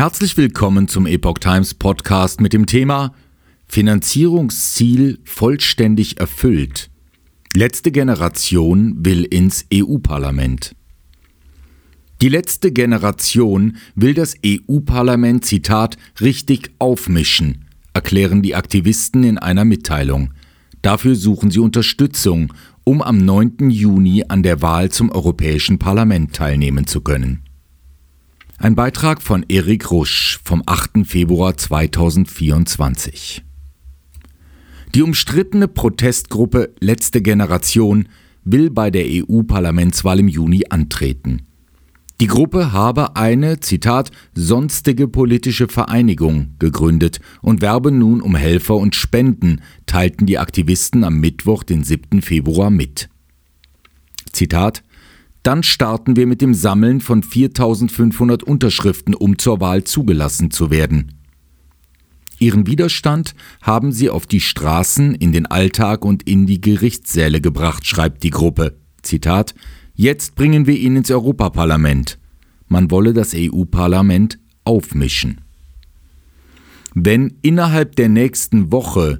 Herzlich willkommen zum Epoch Times Podcast mit dem Thema Finanzierungsziel vollständig erfüllt. Letzte Generation will ins EU-Parlament. Die letzte Generation will das EU-Parlament, Zitat, richtig aufmischen, erklären die Aktivisten in einer Mitteilung. Dafür suchen sie Unterstützung, um am 9. Juni an der Wahl zum Europäischen Parlament teilnehmen zu können. Ein Beitrag von Erik Rusch vom 8. Februar 2024. Die umstrittene Protestgruppe Letzte Generation will bei der EU-Parlamentswahl im Juni antreten. Die Gruppe habe eine, Zitat, sonstige politische Vereinigung gegründet und werbe nun um Helfer und Spenden, teilten die Aktivisten am Mittwoch, den 7. Februar mit. Zitat, dann starten wir mit dem Sammeln von 4500 Unterschriften, um zur Wahl zugelassen zu werden. Ihren Widerstand haben sie auf die Straßen, in den Alltag und in die Gerichtssäle gebracht, schreibt die Gruppe. Zitat Jetzt bringen wir ihn ins Europaparlament. Man wolle das EU-Parlament aufmischen. Wenn innerhalb der nächsten Woche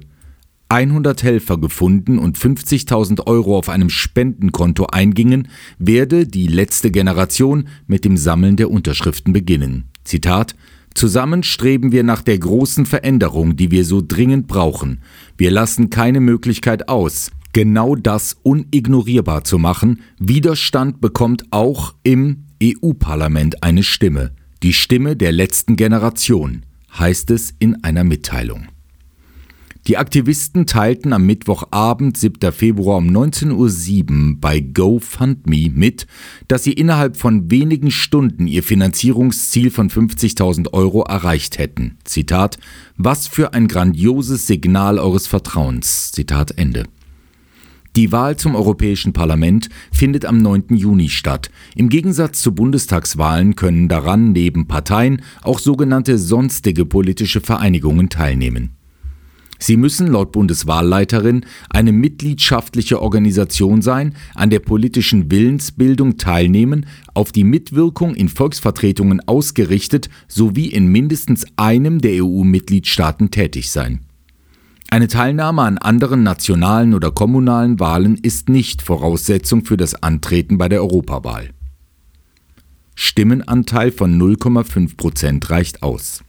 100 Helfer gefunden und 50.000 Euro auf einem Spendenkonto eingingen, werde die letzte Generation mit dem Sammeln der Unterschriften beginnen. Zitat Zusammen streben wir nach der großen Veränderung, die wir so dringend brauchen. Wir lassen keine Möglichkeit aus, genau das unignorierbar zu machen. Widerstand bekommt auch im EU-Parlament eine Stimme. Die Stimme der letzten Generation, heißt es in einer Mitteilung. Die Aktivisten teilten am Mittwochabend, 7. Februar um 19.07 Uhr bei GoFundMe mit, dass sie innerhalb von wenigen Stunden ihr Finanzierungsziel von 50.000 Euro erreicht hätten. Zitat, was für ein grandioses Signal eures Vertrauens. Zitat Ende. Die Wahl zum Europäischen Parlament findet am 9. Juni statt. Im Gegensatz zu Bundestagswahlen können daran neben Parteien auch sogenannte sonstige politische Vereinigungen teilnehmen. Sie müssen laut Bundeswahlleiterin eine mitgliedschaftliche Organisation sein, an der politischen Willensbildung teilnehmen, auf die Mitwirkung in Volksvertretungen ausgerichtet sowie in mindestens einem der EU-Mitgliedstaaten tätig sein. Eine Teilnahme an anderen nationalen oder kommunalen Wahlen ist nicht Voraussetzung für das Antreten bei der Europawahl. Stimmenanteil von 0,5 Prozent reicht aus.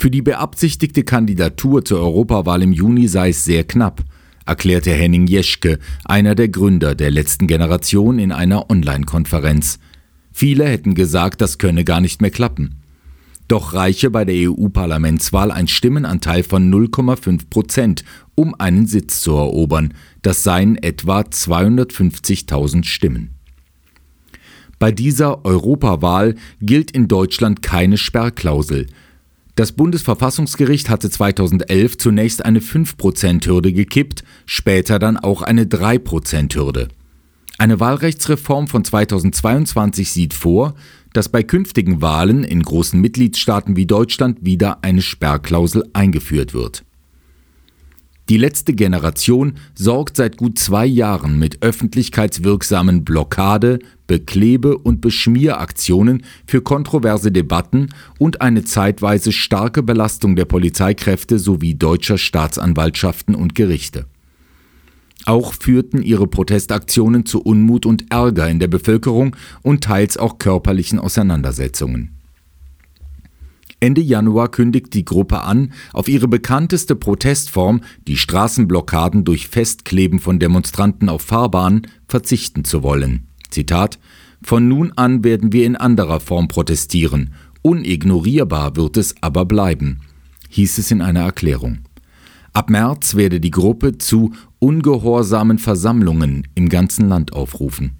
Für die beabsichtigte Kandidatur zur Europawahl im Juni sei es sehr knapp, erklärte Henning Jeschke, einer der Gründer der letzten Generation, in einer Online-Konferenz. Viele hätten gesagt, das könne gar nicht mehr klappen. Doch reiche bei der EU-Parlamentswahl ein Stimmenanteil von 0,5 Prozent, um einen Sitz zu erobern. Das seien etwa 250.000 Stimmen. Bei dieser Europawahl gilt in Deutschland keine Sperrklausel. Das Bundesverfassungsgericht hatte 2011 zunächst eine 5%-Hürde gekippt, später dann auch eine 3%-Hürde. Eine Wahlrechtsreform von 2022 sieht vor, dass bei künftigen Wahlen in großen Mitgliedstaaten wie Deutschland wieder eine Sperrklausel eingeführt wird. Die letzte Generation sorgt seit gut zwei Jahren mit öffentlichkeitswirksamen Blockade, Beklebe- und Beschmieraktionen für kontroverse Debatten und eine zeitweise starke Belastung der Polizeikräfte sowie deutscher Staatsanwaltschaften und Gerichte. Auch führten ihre Protestaktionen zu Unmut und Ärger in der Bevölkerung und teils auch körperlichen Auseinandersetzungen. Ende Januar kündigt die Gruppe an, auf ihre bekannteste Protestform, die Straßenblockaden durch Festkleben von Demonstranten auf Fahrbahnen, verzichten zu wollen. Zitat Von nun an werden wir in anderer Form protestieren. Unignorierbar wird es aber bleiben, hieß es in einer Erklärung. Ab März werde die Gruppe zu ungehorsamen Versammlungen im ganzen Land aufrufen.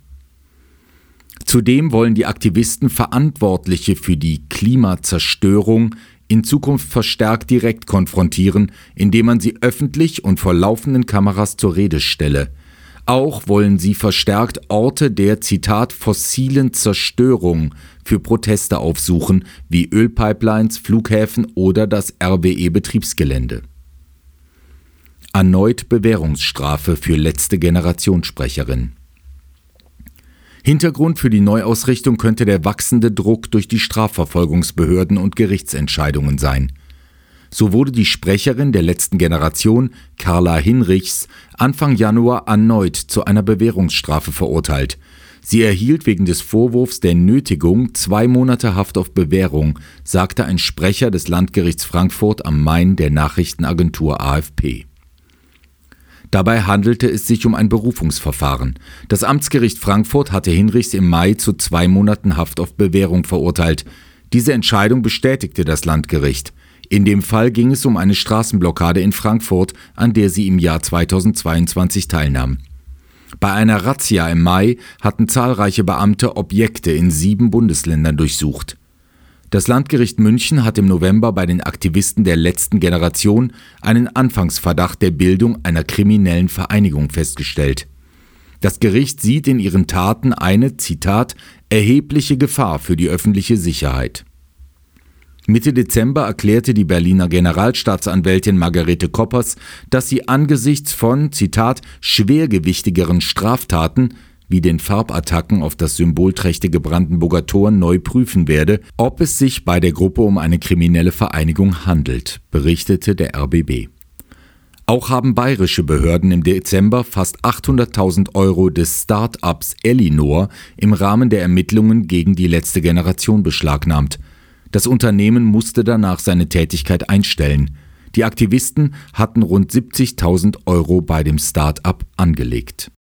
Zudem wollen die Aktivisten Verantwortliche für die Klimazerstörung in Zukunft verstärkt direkt konfrontieren, indem man sie öffentlich und vor laufenden Kameras zur Rede stelle. Auch wollen sie verstärkt Orte der Zitat fossilen Zerstörung für Proteste aufsuchen, wie Ölpipelines, Flughäfen oder das RWE-Betriebsgelände. Erneut Bewährungsstrafe für letzte Generationssprecherin. Hintergrund für die Neuausrichtung könnte der wachsende Druck durch die Strafverfolgungsbehörden und Gerichtsentscheidungen sein. So wurde die Sprecherin der letzten Generation, Carla Hinrichs, Anfang Januar erneut zu einer Bewährungsstrafe verurteilt. Sie erhielt wegen des Vorwurfs der Nötigung zwei Monate Haft auf Bewährung, sagte ein Sprecher des Landgerichts Frankfurt am Main der Nachrichtenagentur AFP. Dabei handelte es sich um ein Berufungsverfahren. Das Amtsgericht Frankfurt hatte Hinrichs im Mai zu zwei Monaten Haft auf Bewährung verurteilt. Diese Entscheidung bestätigte das Landgericht. In dem Fall ging es um eine Straßenblockade in Frankfurt, an der sie im Jahr 2022 teilnahm. Bei einer Razzia im Mai hatten zahlreiche Beamte Objekte in sieben Bundesländern durchsucht. Das Landgericht München hat im November bei den Aktivisten der letzten Generation einen Anfangsverdacht der Bildung einer kriminellen Vereinigung festgestellt. Das Gericht sieht in ihren Taten eine, Zitat, erhebliche Gefahr für die öffentliche Sicherheit. Mitte Dezember erklärte die Berliner Generalstaatsanwältin Margarete Koppers, dass sie angesichts von, Zitat, schwergewichtigeren Straftaten wie den Farbattacken auf das symbolträchtige Brandenburger Tor neu prüfen werde, ob es sich bei der Gruppe um eine kriminelle Vereinigung handelt, berichtete der RBB. Auch haben bayerische Behörden im Dezember fast 800.000 Euro des Start-ups Elinor im Rahmen der Ermittlungen gegen die letzte Generation beschlagnahmt. Das Unternehmen musste danach seine Tätigkeit einstellen. Die Aktivisten hatten rund 70.000 Euro bei dem Start-up angelegt.